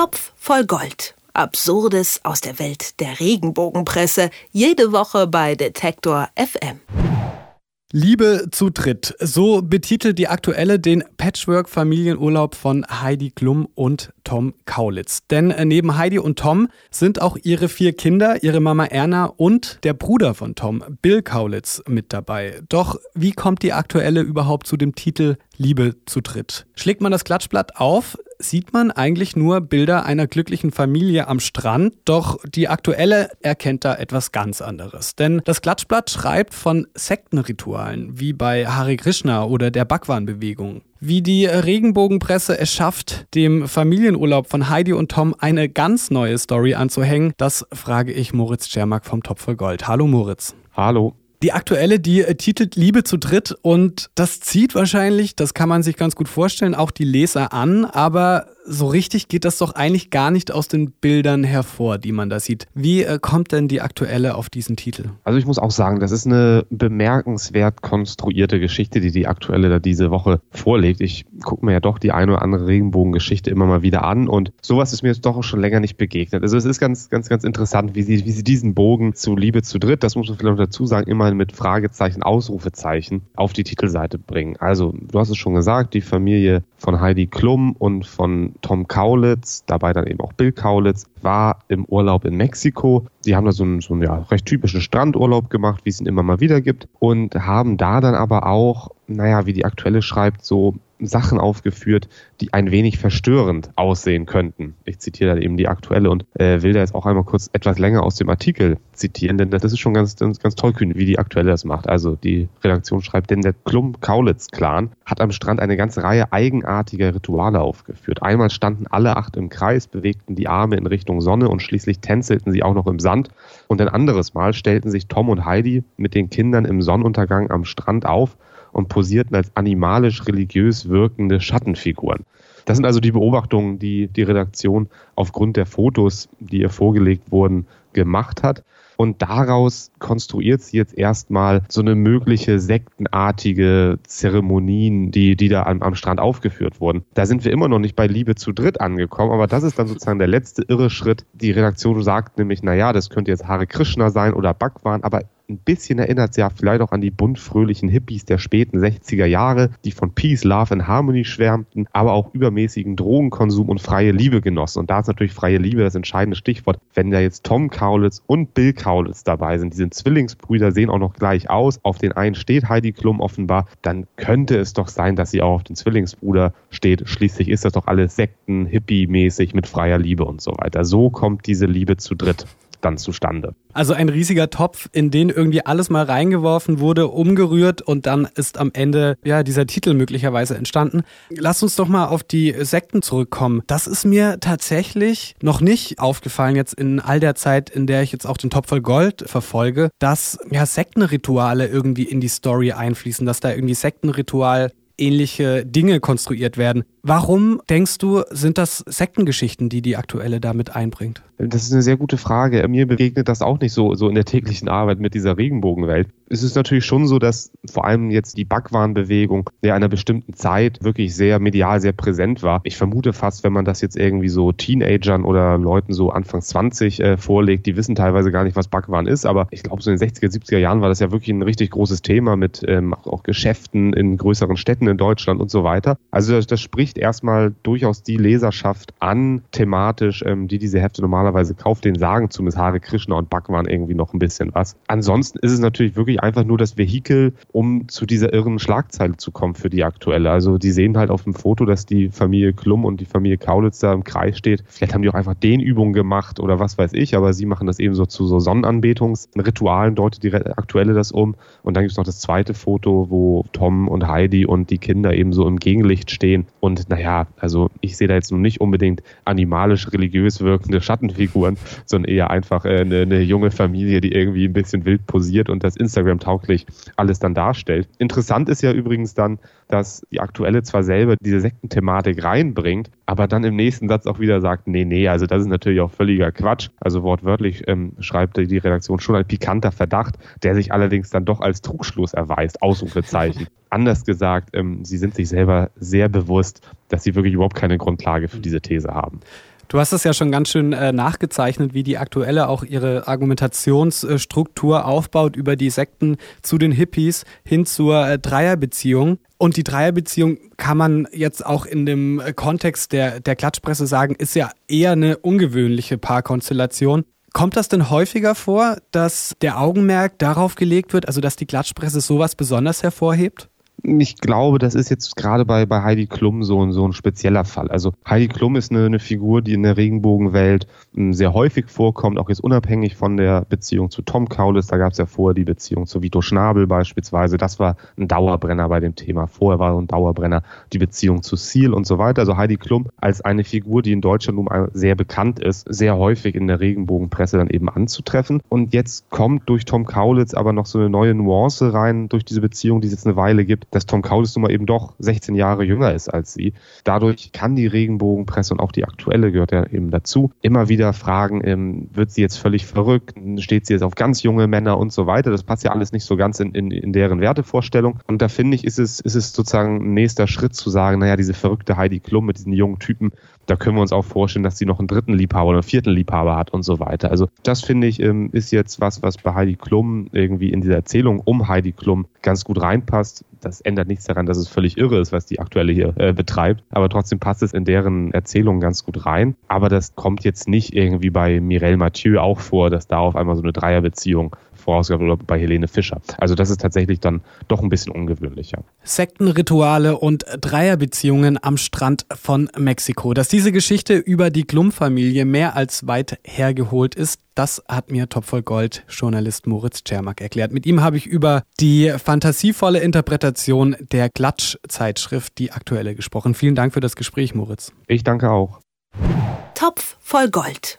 Topf voll Gold. Absurdes aus der Welt der Regenbogenpresse. Jede Woche bei Detektor FM. Liebe zu dritt. So betitelt die aktuelle den Patchwork-Familienurlaub von Heidi Klum und Tom Kaulitz. Denn äh, neben Heidi und Tom sind auch ihre vier Kinder, ihre Mama Erna und der Bruder von Tom, Bill Kaulitz, mit dabei. Doch wie kommt die aktuelle überhaupt zu dem Titel Liebe zu dritt? Schlägt man das Klatschblatt auf, sieht man eigentlich nur Bilder einer glücklichen Familie am Strand, doch die aktuelle erkennt da etwas ganz anderes. Denn das Klatschblatt schreibt von Sektenritualen, wie bei Hare Krishna oder der Bhagwan-Bewegung. Wie die Regenbogenpresse es schafft, dem Familienurlaub von Heidi und Tom eine ganz neue Story anzuhängen, das frage ich Moritz Czermak vom Topf voll Gold. Hallo Moritz. Hallo. Die aktuelle, die äh, titelt Liebe zu dritt und das zieht wahrscheinlich, das kann man sich ganz gut vorstellen, auch die Leser an, aber so richtig geht das doch eigentlich gar nicht aus den Bildern hervor, die man da sieht. Wie äh, kommt denn die aktuelle auf diesen Titel? Also ich muss auch sagen, das ist eine bemerkenswert konstruierte Geschichte, die die aktuelle da diese Woche vorlegt. Ich gucke mir ja doch die eine oder andere Regenbogengeschichte immer mal wieder an und sowas ist mir jetzt doch schon länger nicht begegnet. Also es ist ganz, ganz, ganz interessant, wie sie, wie sie diesen Bogen zu Liebe zu dritt, das muss man vielleicht dazu sagen, immer mit Fragezeichen, Ausrufezeichen auf die Titelseite bringen. Also du hast es schon gesagt, die Familie von Heidi Klum und von Tom Kaulitz, dabei dann eben auch Bill Kaulitz, war im Urlaub in Mexiko. Sie haben da so einen, so einen ja, recht typischen Strandurlaub gemacht, wie es ihn immer mal wieder gibt, und haben da dann aber auch, naja, wie die aktuelle schreibt, so Sachen aufgeführt, die ein wenig verstörend aussehen könnten. Ich zitiere da eben die aktuelle und äh, will da jetzt auch einmal kurz etwas länger aus dem Artikel zitieren, denn das ist schon ganz, ganz, ganz tollkühn, wie die aktuelle das macht. Also die Redaktion schreibt, denn der Klum-Kaulitz-Clan hat am Strand eine ganze Reihe eigenartiger Rituale aufgeführt. Einmal standen alle acht im Kreis, bewegten die Arme in Richtung Sonne und schließlich tänzelten sie auch noch im Sand. Und ein anderes Mal stellten sich Tom und Heidi mit den Kindern im Sonnenuntergang am Strand auf und posierten als animalisch-religiös wirkende Schattenfiguren. Das sind also die Beobachtungen, die die Redaktion aufgrund der Fotos, die ihr vorgelegt wurden, gemacht hat. Und daraus konstruiert sie jetzt erstmal so eine mögliche sektenartige Zeremonien, die, die da am, am Strand aufgeführt wurden. Da sind wir immer noch nicht bei Liebe zu dritt angekommen, aber das ist dann sozusagen der letzte irre Schritt. Die Redaktion sagt nämlich, na ja, das könnte jetzt Hare Krishna sein oder Bhagwan, aber ein bisschen erinnert es ja vielleicht auch an die bunt fröhlichen Hippies der späten 60er Jahre, die von Peace, Love and Harmony schwärmten, aber auch übermäßigen Drogenkonsum und freie Liebe genossen. Und da ist natürlich freie Liebe das entscheidende Stichwort. Wenn da jetzt Tom Kaulitz und Bill Kaulitz dabei sind, die sind Zwillingsbrüder, sehen auch noch gleich aus, auf den einen steht Heidi Klum offenbar, dann könnte es doch sein, dass sie auch auf den Zwillingsbruder steht. Schließlich ist das doch alles Sekten, Hippie-mäßig mit freier Liebe und so weiter. So kommt diese Liebe zu dritt dann zustande. Also ein riesiger Topf, in den irgendwie alles mal reingeworfen wurde, umgerührt und dann ist am Ende ja dieser Titel möglicherweise entstanden. Lass uns doch mal auf die Sekten zurückkommen. Das ist mir tatsächlich noch nicht aufgefallen jetzt in all der Zeit, in der ich jetzt auch den Topf voll Gold verfolge, dass ja Sektenrituale irgendwie in die Story einfließen, dass da irgendwie Sektenritual ähnliche Dinge konstruiert werden. Warum denkst du, sind das Sektengeschichten, die die aktuelle damit einbringt? Das ist eine sehr gute Frage. Mir begegnet das auch nicht so, so in der täglichen Arbeit mit dieser Regenbogenwelt. Es ist natürlich schon so, dass vor allem jetzt die Backwaren-Bewegung der einer bestimmten Zeit wirklich sehr medial, sehr präsent war. Ich vermute fast, wenn man das jetzt irgendwie so Teenagern oder Leuten so Anfang 20 äh, vorlegt, die wissen teilweise gar nicht, was Backwaren ist. Aber ich glaube, so in den 60er, 70er Jahren war das ja wirklich ein richtig großes Thema mit ähm, auch Geschäften in größeren Städten in Deutschland und so weiter. Also das, das spricht erstmal durchaus die Leserschaft an, thematisch, ähm, die diese Hefte normalerweise kauft. Den sagen zumindest Hare Krishna und Bhagwan irgendwie noch ein bisschen was. Ansonsten ist es natürlich wirklich einfach nur das Vehikel, um zu dieser irren Schlagzeile zu kommen für die aktuelle. Also die sehen halt auf dem Foto, dass die Familie Klum und die Familie Kaulitz da im Kreis steht. Vielleicht haben die auch einfach den Übungen gemacht oder was weiß ich, aber sie machen das eben so zu so Sonnenanbetungsritualen, deutet die aktuelle das um. Und dann gibt es noch das zweite Foto, wo Tom und Heidi und die Kinder eben so im Gegenlicht stehen. Und naja, also ich sehe da jetzt nun nicht unbedingt animalisch-religiös wirkende Schattenfiguren, sondern eher einfach äh, eine, eine junge Familie, die irgendwie ein bisschen wild posiert und das Instagram-tauglich alles dann darstellt. Interessant ist ja übrigens dann, dass die aktuelle zwar selber diese Sektenthematik reinbringt, aber dann im nächsten Satz auch wieder sagt, nee, nee, also das ist natürlich auch völliger Quatsch. Also wortwörtlich ähm, schreibt die Redaktion schon ein pikanter Verdacht, der sich allerdings dann doch als Trugschluss erweist, Ausrufezeichen. Anders gesagt, ähm, sie sind sich selber sehr bewusst, dass sie wirklich überhaupt keine Grundlage für diese These haben. Du hast es ja schon ganz schön äh, nachgezeichnet, wie die aktuelle auch ihre Argumentationsstruktur aufbaut über die Sekten zu den Hippies hin zur äh, Dreierbeziehung. Und die Dreierbeziehung kann man jetzt auch in dem äh, Kontext der, der Klatschpresse sagen, ist ja eher eine ungewöhnliche Paarkonstellation. Kommt das denn häufiger vor, dass der Augenmerk darauf gelegt wird, also dass die Klatschpresse sowas besonders hervorhebt? Ich glaube, das ist jetzt gerade bei, bei Heidi Klum so, ein so ein spezieller Fall. Also Heidi Klum ist eine, eine Figur, die in der Regenbogenwelt hm, sehr häufig vorkommt, auch jetzt unabhängig von der Beziehung zu Tom Kaulitz. Da gab es ja vorher die Beziehung zu Vito Schnabel beispielsweise. Das war ein Dauerbrenner bei dem Thema. Vorher war ein Dauerbrenner die Beziehung zu Seal und so weiter. Also Heidi Klum als eine Figur, die in Deutschland nun sehr bekannt ist, sehr häufig in der Regenbogenpresse dann eben anzutreffen. Und jetzt kommt durch Tom Kaulitz aber noch so eine neue Nuance rein durch diese Beziehung, die es jetzt eine Weile gibt dass Tom Kaulitz nun mal eben doch 16 Jahre jünger ist als sie. Dadurch kann die Regenbogenpresse und auch die aktuelle gehört ja eben dazu, immer wieder fragen, ähm, wird sie jetzt völlig verrückt, steht sie jetzt auf ganz junge Männer und so weiter. Das passt ja alles nicht so ganz in, in, in deren Wertevorstellung. Und da finde ich, ist es, ist es sozusagen ein nächster Schritt zu sagen, naja, diese verrückte Heidi Klum mit diesen jungen Typen, da können wir uns auch vorstellen, dass sie noch einen dritten Liebhaber oder einen vierten Liebhaber hat und so weiter. Also das finde ich ähm, ist jetzt was, was bei Heidi Klum irgendwie in dieser Erzählung um Heidi Klum ganz gut reinpasst. Das ändert nichts daran, dass es völlig irre ist, was die aktuelle hier äh, betreibt. Aber trotzdem passt es in deren Erzählung ganz gut rein. Aber das kommt jetzt nicht irgendwie bei Mireille Mathieu auch vor, dass da auf einmal so eine Dreierbeziehung vorausgegangen oder bei Helene Fischer. Also das ist tatsächlich dann doch ein bisschen ungewöhnlicher. Sektenrituale und Dreierbeziehungen am Strand von Mexiko. Dass diese Geschichte über die Glum-Familie mehr als weit hergeholt ist, das hat mir Topvoll Gold Journalist Moritz Czermak erklärt. Mit ihm habe ich über die fantasievolle Interpretation der Klatsch-Zeitschrift, die aktuelle, gesprochen. Vielen Dank für das Gespräch, Moritz. Ich danke auch. Topf voll Gold.